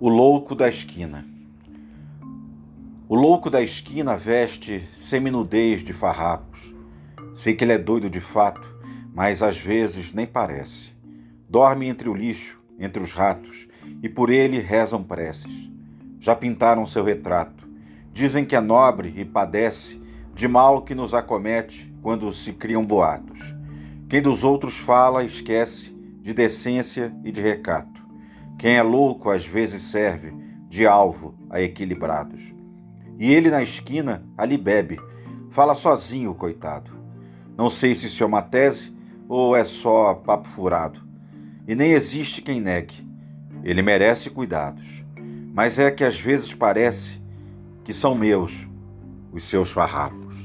O louco da esquina. O louco da esquina veste seminudez de farrapos. Sei que ele é doido de fato, mas às vezes nem parece. Dorme entre o lixo, entre os ratos, e por ele rezam preces. Já pintaram seu retrato. Dizem que é nobre e padece de mal que nos acomete quando se criam boatos. Quem dos outros fala esquece de decência e de recato. Quem é louco às vezes serve de alvo a equilibrados. E ele na esquina ali bebe, fala sozinho, coitado. Não sei se isso é uma tese ou é só papo furado. E nem existe quem negue. Ele merece cuidados. Mas é que às vezes parece que são meus os seus farrapos.